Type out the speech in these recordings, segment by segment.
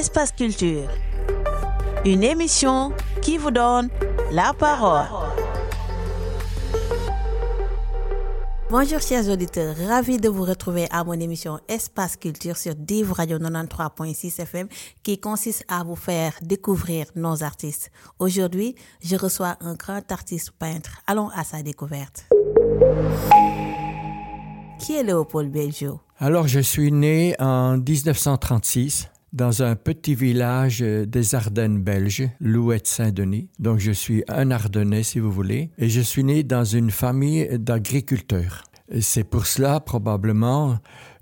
Espace Culture. Une émission qui vous donne la parole. Bonjour chers auditeurs, ravi de vous retrouver à mon émission Espace Culture sur Div Radio 93.6 FM qui consiste à vous faire découvrir nos artistes. Aujourd'hui, je reçois un grand artiste peintre. Allons à sa découverte. Qui est Léopold Belgio? Alors, je suis né en 1936 dans un petit village des Ardennes belges, Louette-Saint-Denis. Donc, je suis un Ardennais, si vous voulez. Et je suis né dans une famille d'agriculteurs. C'est pour cela, probablement,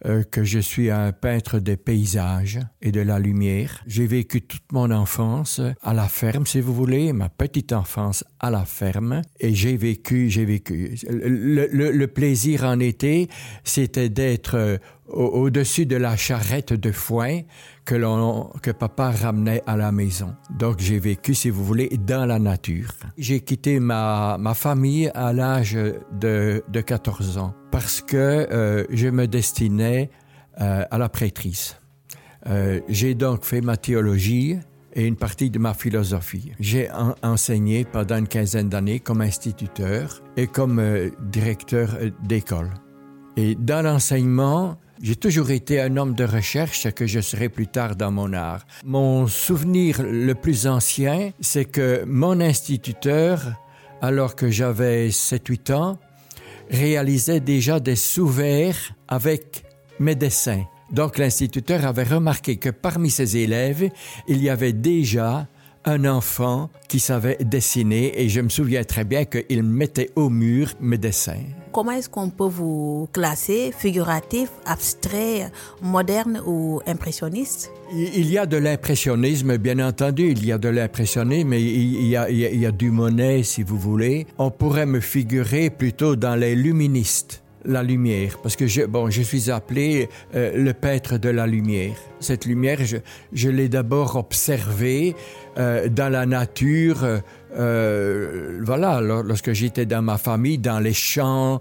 euh, que je suis un peintre des paysages et de la lumière. J'ai vécu toute mon enfance à la ferme, si vous voulez, ma petite enfance à la ferme, et j'ai vécu, j'ai vécu. Le, plaisir en été, c'était d'être euh, au-dessus de la charrette de foin que papa ramenait à la maison. Donc j'ai vécu, si vous voulez, dans la nature. J'ai quitté ma, ma famille à l'âge de, de 14 ans parce que euh, je me destinais euh, à la prêtrise. Euh, j'ai donc fait ma théologie et une partie de ma philosophie. J'ai en, enseigné pendant une quinzaine d'années comme instituteur et comme directeur d'école. Et dans l'enseignement, j'ai toujours été un homme de recherche, que je serai plus tard dans mon art. Mon souvenir le plus ancien, c'est que mon instituteur, alors que j'avais 7-8 ans, réalisait déjà des sous-verts avec mes dessins. Donc l'instituteur avait remarqué que parmi ses élèves, il y avait déjà un enfant qui savait dessiner et je me souviens très bien qu'il mettait au mur mes dessins. Comment est-ce qu'on peut vous classer figuratif, abstrait, moderne ou impressionniste? Il y a de l'impressionnisme, bien entendu, il y a de l'impressionnisme, mais il y, a, il, y a, il y a du Monet, si vous voulez. On pourrait me figurer plutôt dans les luministes la lumière, parce que je, bon, je suis appelé euh, le peintre de la lumière. Cette lumière, je, l'ai d'abord observée euh, dans la nature. Euh, voilà, lorsque j'étais dans ma famille, dans les champs,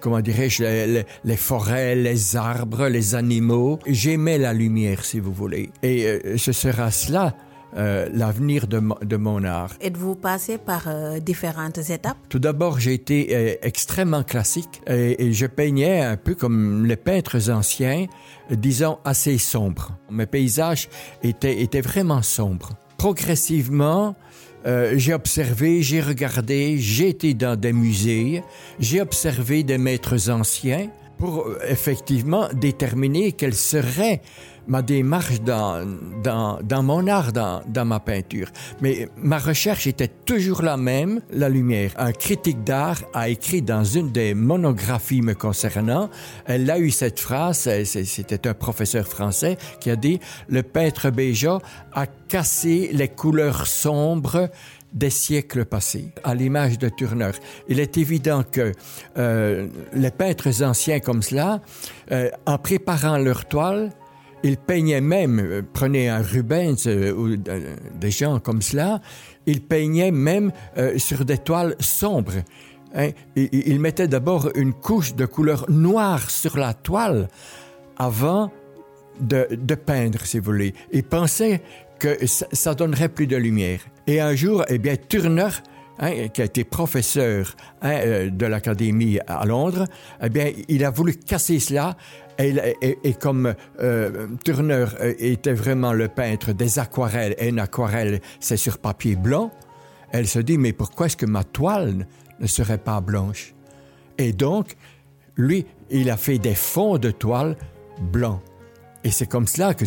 comment dirais-je, les, forêts, les arbres, les animaux, j'aimais la lumière, si vous voulez. Et ce sera cela euh, l'avenir de, de, mon art. Êtes-vous passé par euh, différentes étapes? Tout d'abord, j'ai été euh, extrêmement classique et, et, je peignais un peu comme les peintres anciens, disons assez sombres. Mes paysages étaient, étaient vraiment sombres. Progressivement, j'ai observé, j'ai regardé, j'ai été dans des musées, j'ai observé des maîtres anciens pour effectivement déterminer quelle serait ma démarche dans, dans, dans mon art, dans, dans ma peinture. Mais ma recherche était toujours la même, la lumière. Un critique d'art a écrit dans une des monographies me concernant, elle a eu cette phrase, c'était un professeur français qui a dit, le peintre Béja a cassé les couleurs sombres des siècles passés, à l'image de Turner. Il est évident que euh, les peintres anciens comme cela, euh, en préparant leur toile, ils peignaient même, euh, prenez un Rubens euh, ou euh, des gens comme cela, ils peignaient même sur des toiles sombres. Hein? Ils mettaient d'abord une couche de couleur noire sur la toile avant de, peindre, si vous voulez. Ils pensaient que ça, ça donnerait plus de lumière. Et un jour, eh bien, Turner, hein, qui a été professeur hein, de l'Académie à Londres, eh bien, il a voulu casser cela. Et, comme euh, Turner était vraiment le peintre des aquarelles, et une aquarelle, c'est sur papier blanc, elle se dit, mais pourquoi est-ce que ma toile ne serait pas blanche? Et donc, lui, il a fait des fonds de toile blancs. Et c'est comme cela que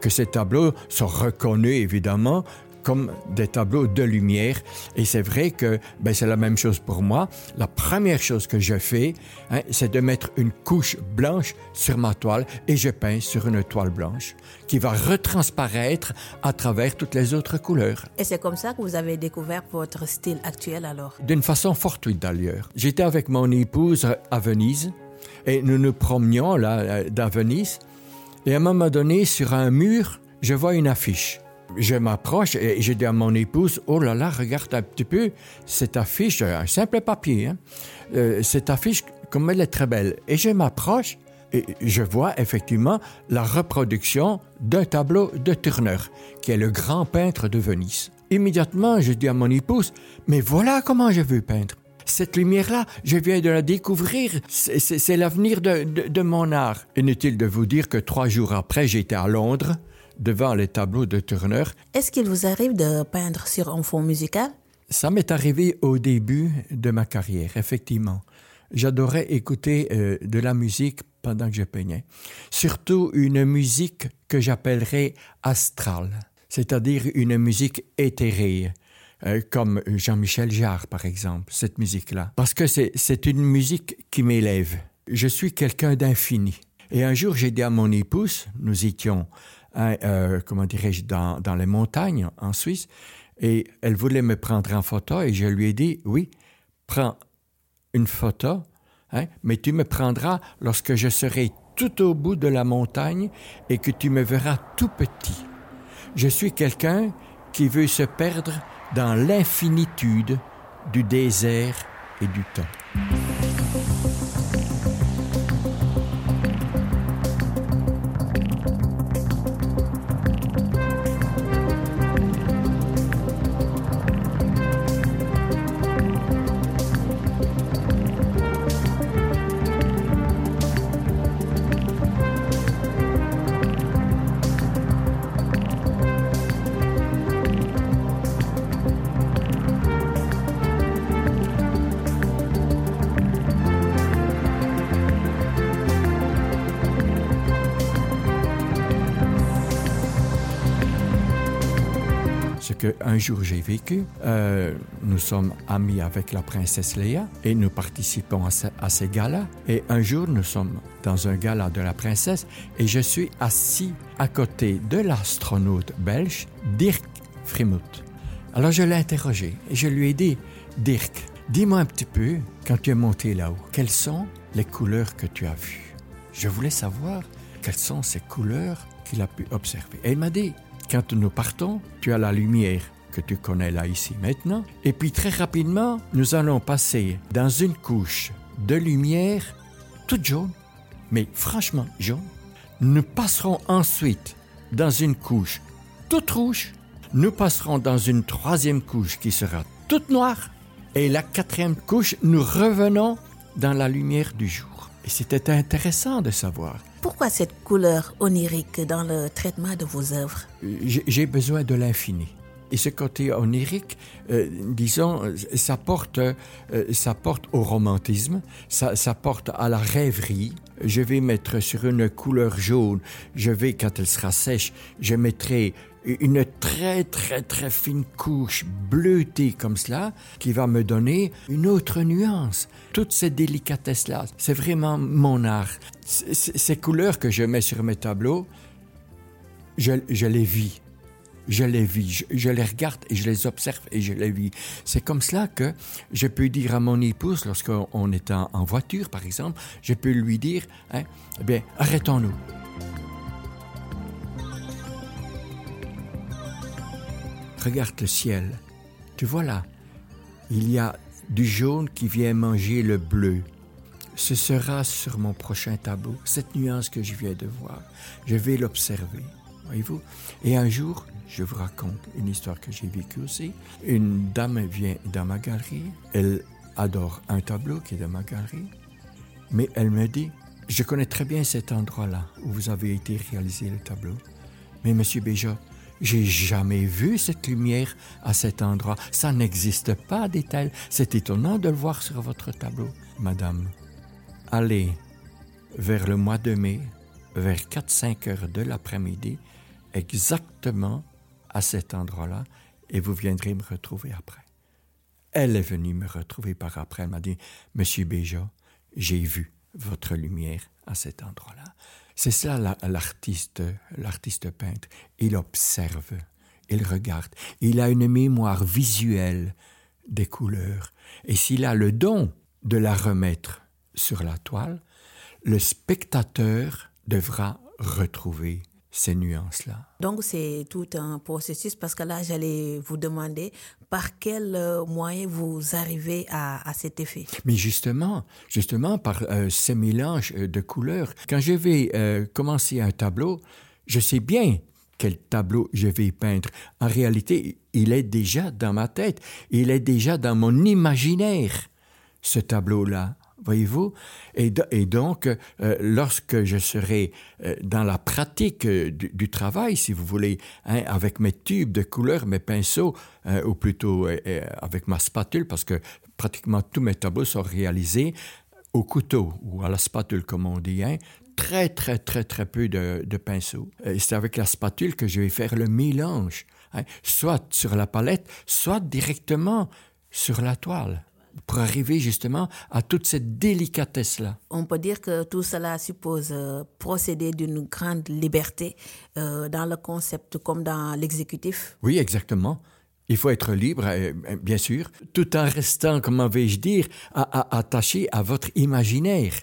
que ces tableaux sont reconnus, évidemment, comme des tableaux de lumière. Et c'est vrai que ben, c'est la même chose pour moi. La première chose que je fais, hein, c'est de mettre une couche blanche sur ma toile et je peins sur une toile blanche qui va retransparaître à travers toutes les autres couleurs. Et c'est comme ça que vous avez découvert votre style actuel alors? D'une façon fortuite d'ailleurs. J'étais avec mon épouse à Venise et nous nous promenions là dans Venise et à un moment donné, sur un mur, je vois une affiche. Je m'approche et je dis à mon épouse, oh là là, regarde un petit peu cette affiche, un simple papier, hein? euh, cette affiche, comme elle est très belle. Et je m'approche et je vois effectivement la reproduction d'un tableau de Turner, qui est le grand peintre de Venise. Immédiatement, je dis à mon épouse, mais voilà comment je veux peindre. Cette lumière-là, je viens de la découvrir. C'est l'avenir de, de, mon art. Inutile de vous dire que trois jours après, j'étais à Londres, devant les tableaux de Turner. Est-ce qu'il vous arrive de peindre sur un fond musical? Ça m'est arrivé au début de ma carrière, effectivement. J'adorais écouter euh, de la musique pendant que je peignais. Surtout une musique que j'appellerais astrale, c'est-à-dire une musique éthérée, euh, comme Jean-Michel Jarre, par exemple, cette musique-là. Parce que c'est une musique qui m'élève. Je suis quelqu'un d'infini. Et un jour, j'ai dit à mon épouse, nous étions, hein, euh, comment dirais-je, dans, les montagnes en Suisse, et elle voulait me prendre en photo, et je lui ai dit, oui, prends une photo, hein, mais tu me prendras lorsque je serai tout au bout de la montagne et que tu me verras tout petit. Je suis quelqu'un qui veut se perdre dans l'infinitude du désert et du temps. Un jour j'ai vécu. Euh, nous sommes amis avec la princesse Léa et nous participons à, ces galas. Et un jour, nous sommes dans un gala de la princesse et je suis assis à côté de l'astronaute belge Dirk Frimut. Alors je l'ai interrogé et je lui ai dit, Dirk, dis-moi un petit peu, quand tu es monté là-haut, quelles sont les couleurs que tu as vues? Je voulais savoir quelles sont ces couleurs qu'il a pu observer. Et il m'a dit, quand nous partons, tu as la lumière que tu connais là ici maintenant. Et puis très rapidement, nous allons passer dans une couche de lumière toute jaune, mais franchement jaune. Nous passerons ensuite dans une couche toute rouge. Nous passerons dans une troisième couche qui sera toute noire. Et la quatrième couche, nous revenons dans la lumière du jour. Et c'était intéressant de savoir pourquoi cette couleur onirique dans le traitement de vos œuvres? J'ai besoin de l'infini. Et ce côté onirique, euh, disons, ça porte, euh, ça porte au romantisme, ça, ça, porte à la rêverie. Je vais mettre sur une couleur jaune, je vais, quand elle sera sèche, je mettrai une très très très fine couche bleutée comme cela qui va me donner une autre nuance. Toutes ces délicatesses-là, c'est vraiment mon art. ces couleurs que je mets sur mes tableaux, je, les vis. Je les vis, je, les regarde et je les observe et je les vis. C'est comme cela que je peux dire à mon épouse, lorsqu'on est en, voiture par exemple, je peux lui dire, hein, eh bien, arrêtons-nous. Regarde le ciel. Tu vois là, il y a du jaune qui vient manger le bleu. Ce sera sur mon prochain tableau, cette nuance que je viens de voir. Je vais l'observer, voyez-vous. Et un jour, je vous raconte une histoire que j'ai vécue aussi. Une dame vient dans ma galerie. Elle adore un tableau qui est dans ma galerie. Mais elle me dit, je connais très bien cet endroit-là où vous avez été réalisé le tableau. Mais monsieur Béja, j'ai jamais vu cette lumière à cet endroit. Ça n'existe pas, dit-elle. C'est étonnant de le voir sur votre tableau. Madame, allez vers le mois de mai, vers 4-5 heures de l'après-midi, exactement à cet endroit-là, et vous viendrez me retrouver après. Elle est venue me retrouver par après. Elle m'a dit, Monsieur Béja, j'ai vu votre lumière à cet endroit-là. C'est cela l'artiste, l'artiste peintre. Il observe, il regarde, il a une mémoire visuelle des couleurs. Et s'il a le don de la remettre sur la toile, le spectateur devra retrouver ces nuances-là. Donc c'est tout un processus parce que là j'allais vous demander par quel euh, moyen vous arrivez à, cet effet. Mais justement, justement par euh, ces mélanges euh, de couleurs, quand je vais commencer un tableau, je sais bien quel tableau je vais peindre. En réalité, il est déjà dans ma tête, il est déjà dans mon imaginaire, ce tableau-là voyez-vous? Et, donc, euh, lorsque je serai euh, dans la pratique euh, du, travail, si vous voulez, hein, avec mes tubes de couleurs, mes pinceaux, ou plutôt avec ma spatule, parce que pratiquement tous mes tableaux sont réalisés au couteau ou à la spatule, comme on dit, hein, très, très, très, très peu de, pinceaux. C'est avec la spatule que je vais faire le mélange, hein, soit sur la palette, soit directement sur la toile pour arriver justement à toute cette délicatesse-là. On peut dire que tout cela suppose euh, procéder d'une grande liberté euh, dans le concept comme dans l'exécutif. Oui, exactement. Il faut être libre, euh, bien sûr, tout en restant, comment vais-je dire, attaché à votre imaginaire.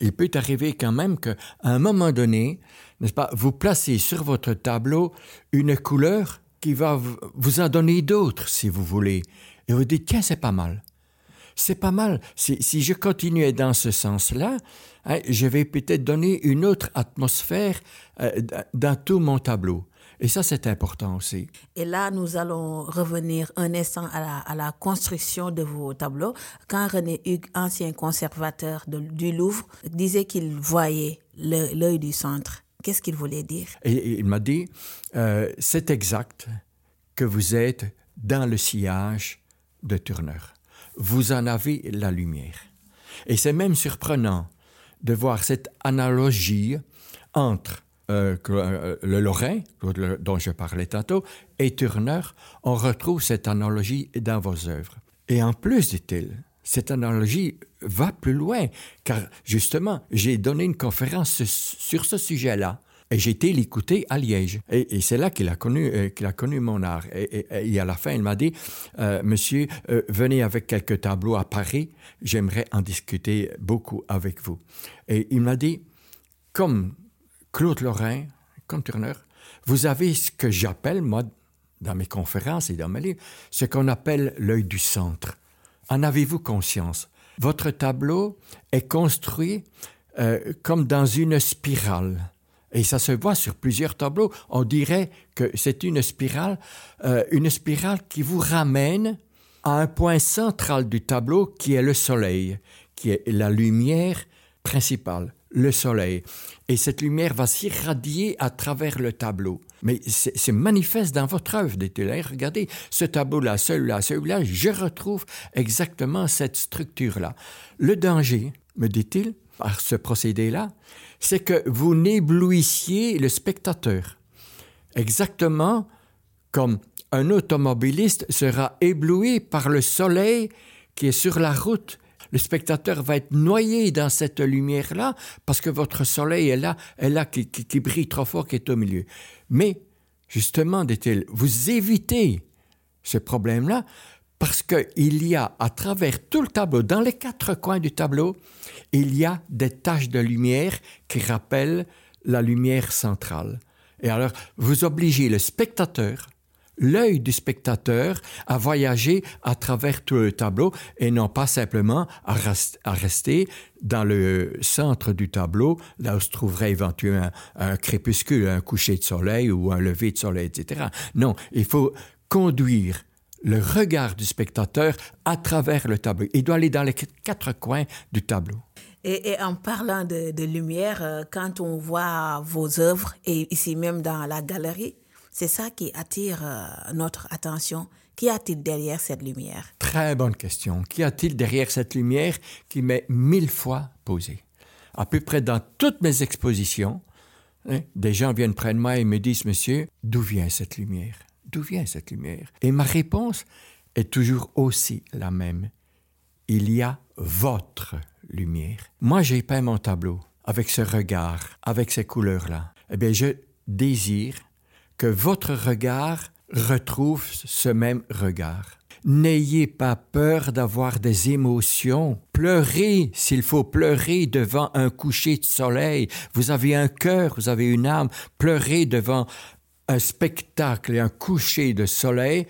Il peut arriver quand même qu'à un moment donné, n'est-ce pas, vous placez sur votre tableau une couleur qui va vous en donner d'autres, si vous voulez. Et vous dites, tiens, c'est pas mal c'est pas mal. Si, je continuais dans ce sens-là, hein, je vais peut-être donner une autre atmosphère euh, dans tout mon tableau. Et ça, c'est important aussi. Et là, nous allons revenir un instant à la, construction de vos tableaux. Quand René Hugues, ancien conservateur du Louvre, disait qu'il voyait l'œil du centre, qu'est-ce qu'il voulait dire? Et, Il m'a dit, euh, c'est exact que vous êtes dans le sillage de Turner vous en avez la lumière. Et c'est même surprenant de voir cette analogie entre euh, euh, le Lorrain, dont je parlais tantôt, et Turner. On retrouve cette analogie dans vos œuvres. Et en plus, dit-il, cette analogie va plus loin, car justement, j'ai donné une conférence sur ce sujet-là et été l'écouter à Liège. Et, c'est là qu'il a connu, euh, qu'il a connu mon art. Et, à la fin, il m'a dit, euh, Monsieur, euh, venez avec quelques tableaux à Paris. J'aimerais en discuter beaucoup avec vous. Et il m'a dit, comme Claude Lorrain, comme Turner, vous avez ce que j'appelle, moi, dans mes conférences et dans mes livres, ce qu'on appelle l'œil du centre. En avez-vous conscience? Votre tableau est construit comme dans une spirale. Et ça se voit sur plusieurs tableaux. On dirait que c'est une spirale, euh, une spirale qui vous ramène à un point central du tableau qui est le soleil, qui est la lumière principale, le soleil. Et cette lumière va s'irradier à travers le tableau. Mais c'est manifeste dans votre œuvre, dit-il. Regardez, ce tableau-là, celui-là, celui-là, je retrouve exactement cette structure-là. Le danger, me dit-il, par ce procédé-là, c'est que vous n'éblouissiez le spectateur. Exactement comme un automobiliste sera ébloui par le soleil qui est sur la route. Le spectateur va être noyé dans cette lumière-là parce que votre soleil est là, est là qui, qui brille trop fort, qui est au milieu. Mais, justement, dit-il, vous évitez ce problème-là parce qu'il y a à travers tout le tableau, dans les quatre coins du tableau, il y a des taches de lumière qui rappellent la lumière centrale. Et alors, vous obligez le spectateur, l'œil du spectateur, à voyager à travers tout le tableau et non pas simplement à, rester dans le centre du tableau, là où se trouverait éventuellement un crépuscule, un coucher de soleil ou un lever de soleil, etc. Non, il faut conduire le regard du spectateur à travers le tableau. Il doit aller dans les quatre coins du tableau. Et, en parlant de, lumière, euh, quand on voit vos œuvres, et ici même dans la galerie, c'est ça qui attire euh, notre attention. Qu'y a-t-il derrière cette lumière? Très bonne question. Qu'y a-t-il derrière cette lumière qui m'est mille fois posée? À peu près dans toutes mes expositions, hein, des gens viennent près de moi et me disent, monsieur, d'où vient cette lumière D'où vient cette lumière? Et ma réponse est toujours aussi la même. Il y a votre lumière. Moi, j'ai peint mon tableau avec ce regard, avec ces couleurs-là. Eh bien, je désire que votre regard retrouve ce même regard. N'ayez pas peur d'avoir des émotions. Pleurez s'il faut pleurer devant un coucher de soleil. Vous avez un cœur, vous avez une âme. Pleurez devant un spectacle et un coucher de soleil.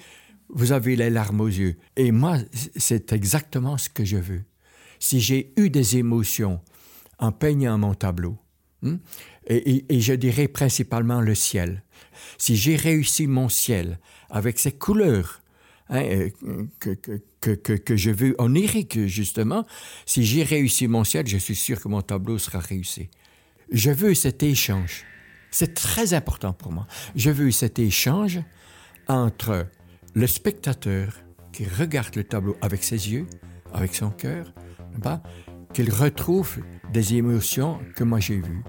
Vous avez les larmes aux yeux. Et moi, c'est exactement ce que je veux. Si j'ai eu des émotions en peignant mon tableau, hmm, et, je dirais principalement le ciel, si j'ai réussi mon ciel avec ses couleurs, hein, euh, que, que, que, que, je veux onirique, justement, si j'ai réussi mon ciel, je suis sûr que mon tableau sera réussi. Je veux cet échange. C'est très important pour moi. Je veux cet échange entre le spectateur qui regarde le tableau avec ses yeux, avec son cœur, qu'il retrouve des émotions que moi j'ai vues.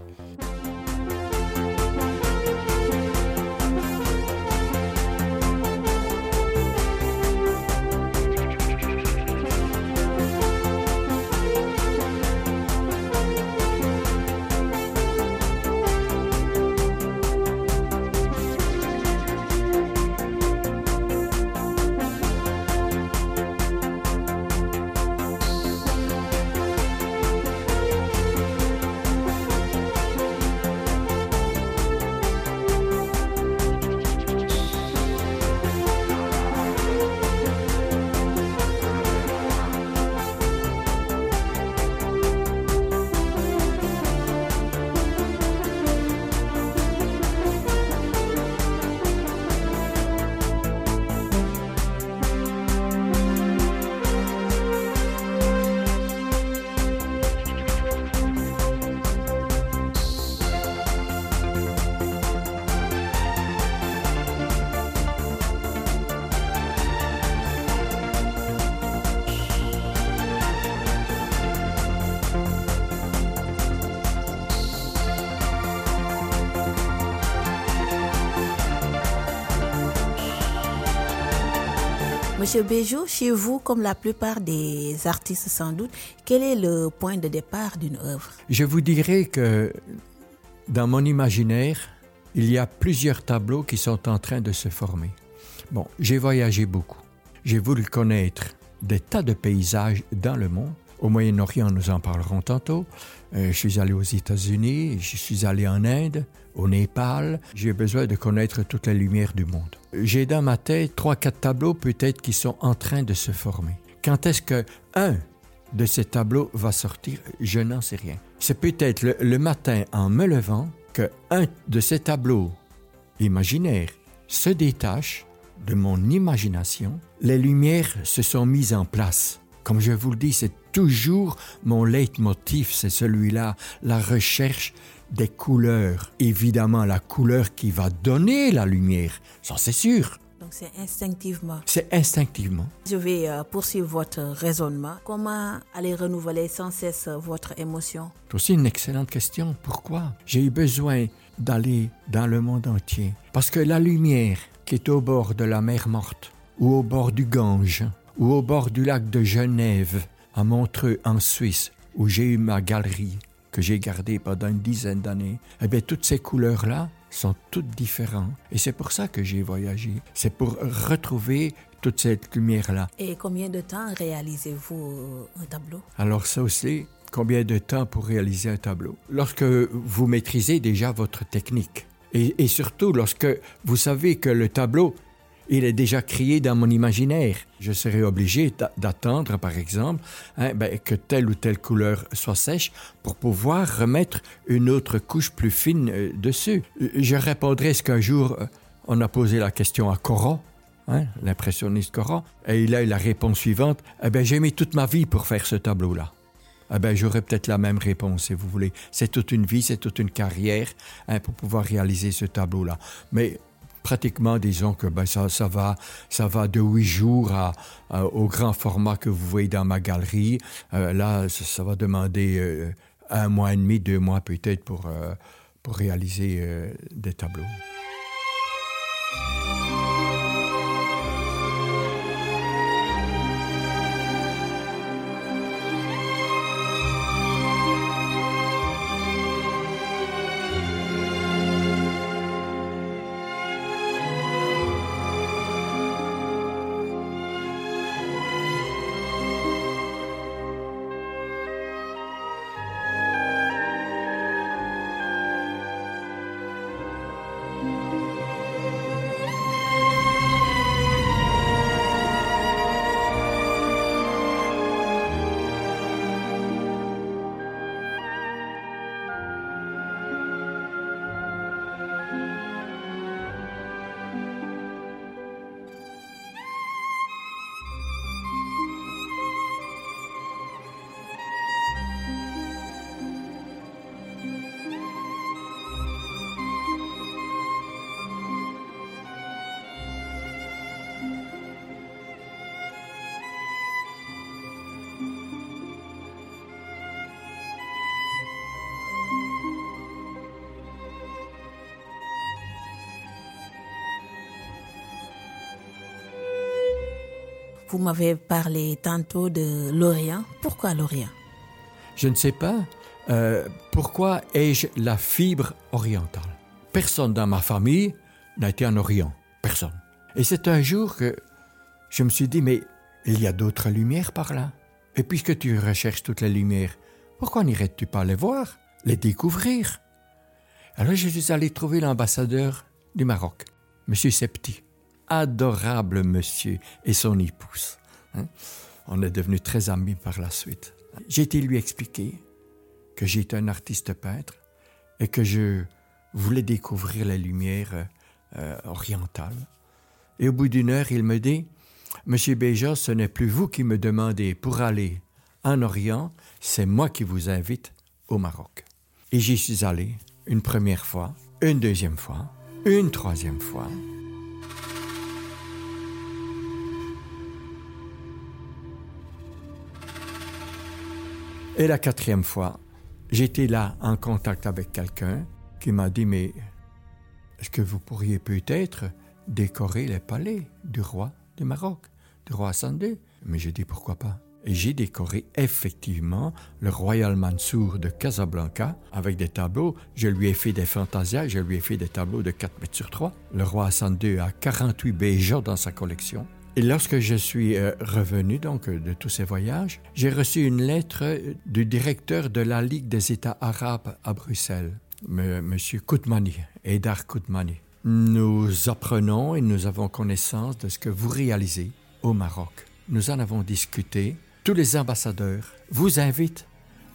Monsieur Béjou, chez vous, comme la plupart des artistes sans doute, quel est le point de départ d'une œuvre? Je vous dirais que dans mon imaginaire, il y a plusieurs tableaux qui sont en train de se former. Bon, j'ai voyagé beaucoup. J'ai voulu connaître des tas de paysages dans le monde. Au Moyen-Orient, nous en parlerons tantôt. Euh, je suis allé aux États-Unis, je suis allé en Inde, au Népal. J'ai besoin de connaître toutes les lumières du monde. J'ai dans ma tête trois, quatre tableaux peut-être qui sont en train de se former. Quand est-ce que un de ces tableaux va sortir? Je n'en sais rien. C'est peut-être le, matin en me levant que un de ces tableaux imaginaires se détache de mon imagination. Les lumières se sont mises en place. Comme je vous le dis, c'est toujours mon leitmotiv, c'est celui-là, la recherche des couleurs. Évidemment, la couleur qui va donner la lumière, ça c'est sûr. Donc c'est instinctivement. C'est instinctivement. Je vais euh, poursuivre votre raisonnement. Comment aller renouveler sans cesse votre émotion? C'est aussi une excellente question. Pourquoi? J'ai eu besoin d'aller dans le monde entier. Parce que la lumière qui est au bord de la mer morte, ou au bord du Gange, ou au bord du lac de Genève, à Montreux, en Suisse, où j'ai eu ma galerie, que j'ai gardée pendant une dizaine d'années, eh bien, toutes ces couleurs-là sont toutes différentes. Et c'est pour ça que j'ai voyagé. C'est pour retrouver toute cette lumière-là. Et combien de temps réalisez-vous un tableau? Alors ça aussi, combien de temps pour réaliser un tableau? Lorsque vous maîtrisez déjà votre technique. Et, et surtout lorsque vous savez que le tableau il est déjà crié dans mon imaginaire. Je serais obligé d'attendre, par exemple, hein, ben, que telle ou telle couleur soit sèche pour pouvoir remettre une autre couche plus fine euh, dessus. Euh, je répondrai ce qu'un jour, euh, on a posé la question à Corot, hein, l'impressionniste Corot, et il a eu la réponse suivante, eh ben, j'ai mis toute ma vie pour faire ce tableau-là. Eh ben, j'aurais peut-être la même réponse, si vous voulez. C'est toute une vie, c'est toute une carrière hein, pour pouvoir réaliser ce tableau-là. Mais pratiquement, disons que ben, ça, va, de huit jours à, au grand format que vous voyez dans ma galerie. Euh, là, ça, va demander euh, un mois et demi, deux mois peut-être pour, euh, pour réaliser des tableaux. Vous m'avez parlé tantôt de l'Orient. Pourquoi l'Orient? Je ne sais pas. Euh, pourquoi ai-je la fibre orientale? Personne dans ma famille n'a été en Orient. Personne. Et c'est un jour que je me suis dit, mais il y a d'autres lumières par là. Et puisque tu recherches toutes les lumières, pourquoi n'irais-tu pas les voir, les découvrir? Alors je suis allé trouver l'ambassadeur du Maroc, M. Septi. Adorable monsieur et son épouse. hein. On est devenus très amis par la suite. J'ai été lui expliquer que j'étais un artiste peintre et que je voulais découvrir les lumières euh, orientales. Et au bout d'une heure, il me dit Monsieur Béja, ce n'est plus vous qui me demandez pour aller en Orient, c'est moi qui vous invite au Maroc. Et j'y suis allé une première fois, une deuxième fois, une troisième fois. Et la quatrième fois, j'étais là en contact avec quelqu'un qui m'a dit, mais est-ce que vous pourriez peut-être décorer les palais du roi du Maroc, du roi Hassan II Mais j'ai dit, pourquoi pas? Et j'ai décoré effectivement le Royal Mansour de Casablanca avec des tableaux. Je lui ai fait des fantasias, je lui ai fait des tableaux de 4 mètres sur 3. Le roi Hassan II a 48 Béjas dans sa collection. Et lorsque je suis euh, revenu donc euh, de tous ces voyages, j'ai reçu une lettre euh, du directeur de la Ligue des États arabes à Bruxelles, M. Koutmani, Edar Koutmani. Nous apprenons et nous avons connaissance de ce que vous réalisez au Maroc. Nous en avons discuté. Tous les ambassadeurs vous invitent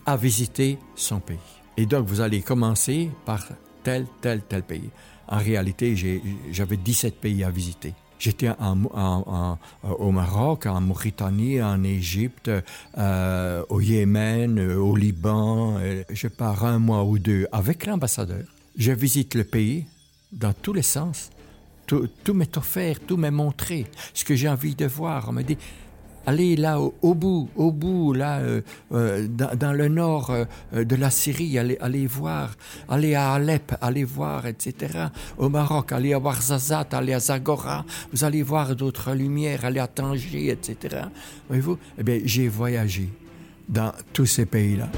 à visiter son pays. Et donc vous allez commencer par tel, tel, tel pays. En réalité, j'avais 17 pays à visiter. J'étais en- au Maroc, en Mauritanie, en Égypte, euh, au Yémen, euh, au Liban. Euh, Je pars un mois ou deux avec l'ambassadeur. Je visite le pays dans tous les sens. Tout, tout m'est offert, tout m'est montré. Ce que j'ai envie de voir, on me dit, allez là au, bout, au bout, là, euh, euh, dans, dans le nord euh, euh, de la Syrie, allez, allez voir, allez à Alep, allez voir, etc. Au Maroc, allez à Ouarzazate, allez à Zagora, vous allez voir d'autres lumières, allez à Tanger, etc. Voyez-vous? Eh bien, j'ai voyagé dans tous ces pays-là.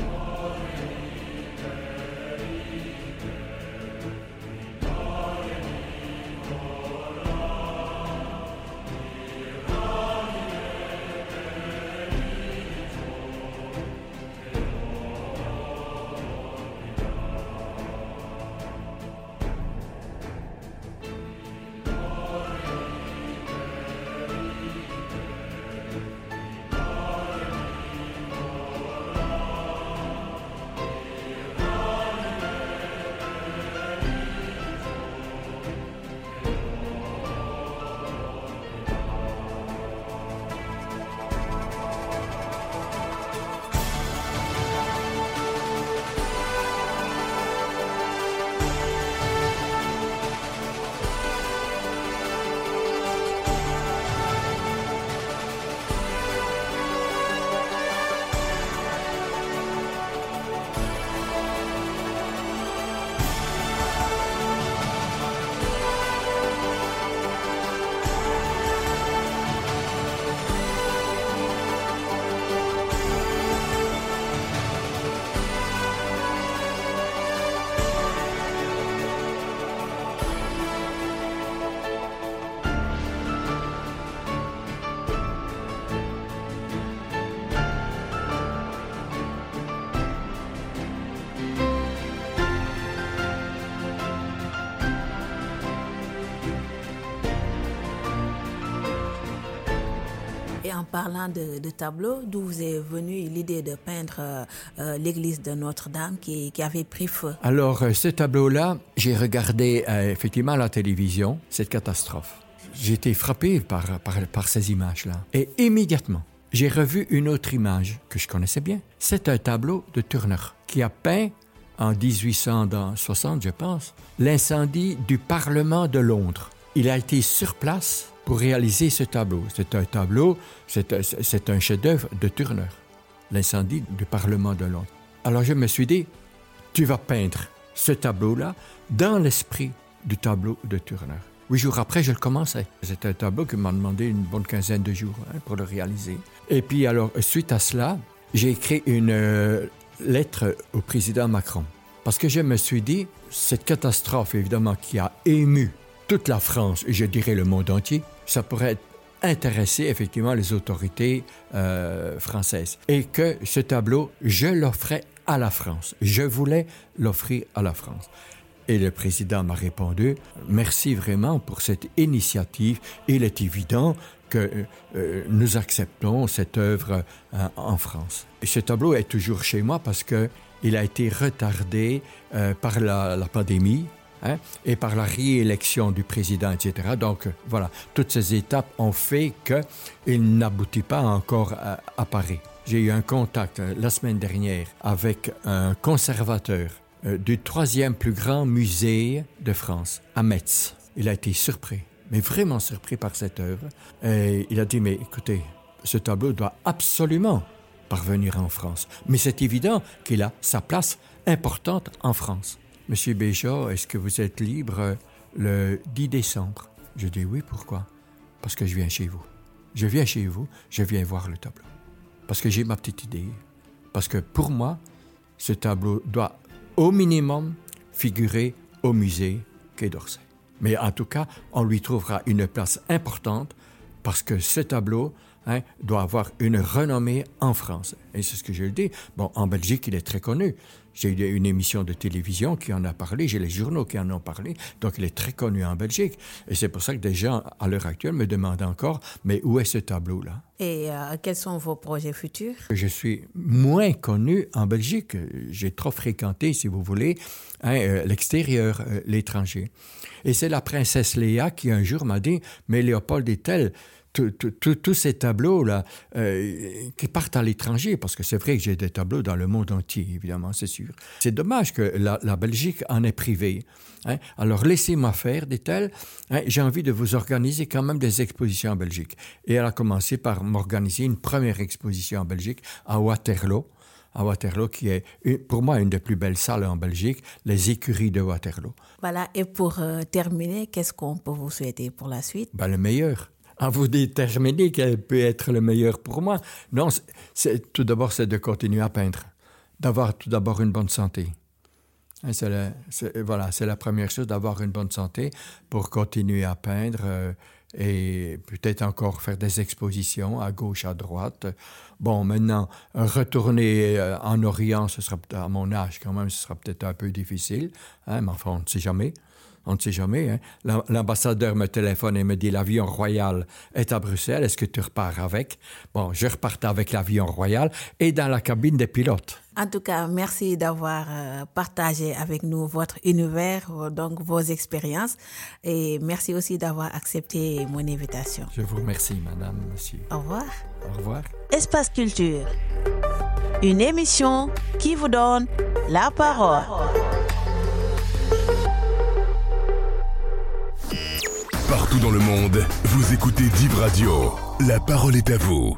En parlant de, de tableaux, d'où vous est venue l'idée de peindre euh, euh, l'église de Notre-Dame qui, avait pris feu? Alors, euh, ce tableau-là, j'ai regardé effectivement à la télévision cette catastrophe. Été frappé par ces images-là. Et immédiatement, j'ai revu une autre image que je connaissais bien. C'est un tableau de Turner qui a peint en 1860, je pense, l'incendie du Parlement de Londres. Il a été sur place pour réaliser ce tableau. C'est un tableau, c'est un, c'est chef-d'œuvre de Turner, l'incendie du Parlement de Londres. Alors je me suis dit, tu vas peindre ce tableau-là dans l'esprit du tableau de Turner. Huit jours après, je le commençais. C'était un tableau qui m'a demandé une bonne quinzaine de jours hein, pour le réaliser. Et puis alors, suite à cela, j'ai écrit une euh, lettre au président Macron. Parce que je me suis dit, cette catastrophe, évidemment, qui a ému toute la France, et je dirais le monde entier, ça pourrait intéresser effectivement les autorités euh, françaises. Et que ce tableau, je l'offrais à la France. Je voulais l'offrir à la France. Et le président m'a répondu, merci vraiment pour cette initiative. Il est évident que euh, nous acceptons cette œuvre euh, en France. Et ce tableau est toujours chez moi parce que il a été retardé par la pandémie. Hein, et par la réélection du président, etc. Donc voilà, toutes ces étapes ont fait qu'il n'aboutit pas encore à, à Paris. J'ai eu un contact euh, la semaine dernière avec un conservateur euh, du troisième plus grand musée de France, à Metz. Il a été surpris, mais vraiment surpris par cette œuvre. Et il a dit, mais écoutez, ce tableau doit absolument parvenir en France. Mais c'est évident qu'il a sa place importante en France. Monsieur Béja, est-ce que vous êtes libre euh, le 10 décembre? Je dis oui, pourquoi? Parce que je viens chez vous. Je viens chez vous, je viens voir le tableau. Parce que j'ai ma petite idée. Parce que pour moi, ce tableau doit au minimum figurer au musée Quai d'Orsay. Mais en tout cas, on lui trouvera une place importante parce que ce tableau hein, doit avoir une renommée en France. Et c'est ce que je le dis. Bon, en Belgique, il est très connu. J'ai eu une émission de télévision qui en a parlé, j'ai les journaux qui en ont parlé, donc il est très connu en Belgique. Et c'est pour ça que des gens, à l'heure actuelle, me demandent encore, mais où est ce tableau-là? Et euh, quels sont vos projets futurs? Je suis moins connu en Belgique. J'ai trop fréquenté, si vous voulez, hein, euh, l'extérieur, euh, l'étranger. Et c'est la princesse Léa qui un jour m'a dit, mais Léopold est tel tous ces tableaux-là euh, qui partent à l'étranger, parce que c'est vrai que j'ai des tableaux dans le monde entier, évidemment, c'est sûr. C'est dommage que la, la, Belgique en est privée. Hein. Alors laissez-moi faire, dit-elle. Hein, j'ai envie de vous organiser quand même des expositions en Belgique. Et elle a commencé par m'organiser une première exposition en Belgique à Waterloo à Waterloo, qui est pour moi une des plus belles salles en Belgique, les écuries de Waterloo. Voilà, et pour euh, terminer, qu'est-ce qu'on peut vous souhaiter pour la suite? Ben, Le meilleur à vous déterminer quel peut être le meilleur pour moi. Non, tout d'abord, c'est de continuer à peindre, d'avoir tout d'abord une bonne santé. C'est, voilà, c'est la première chose, d'avoir une bonne santé pour continuer à peindre euh, et peut-être encore faire des expositions à gauche, à droite. Bon, maintenant, retourner euh, en Orient, ce sera à mon âge quand même, ce sera peut-être un peu difficile, hein, mais enfin, on ne sait jamais on ne sait jamais. Hein? L'ambassadeur me téléphone et me dit l'avion royal est à Bruxelles, est-ce que tu repars avec? Bon, je repartais avec l'avion royal et dans la cabine des pilotes. En tout cas, merci d'avoir euh, partagé avec nous votre univers, donc vos expériences. Et merci aussi d'avoir accepté mon invitation. Je vous remercie, madame, monsieur. Au revoir. Au revoir. Espace Culture. Une émission qui vous donne la parole. Partout dans le monde, vous écoutez Div Radio. La parole est à vous.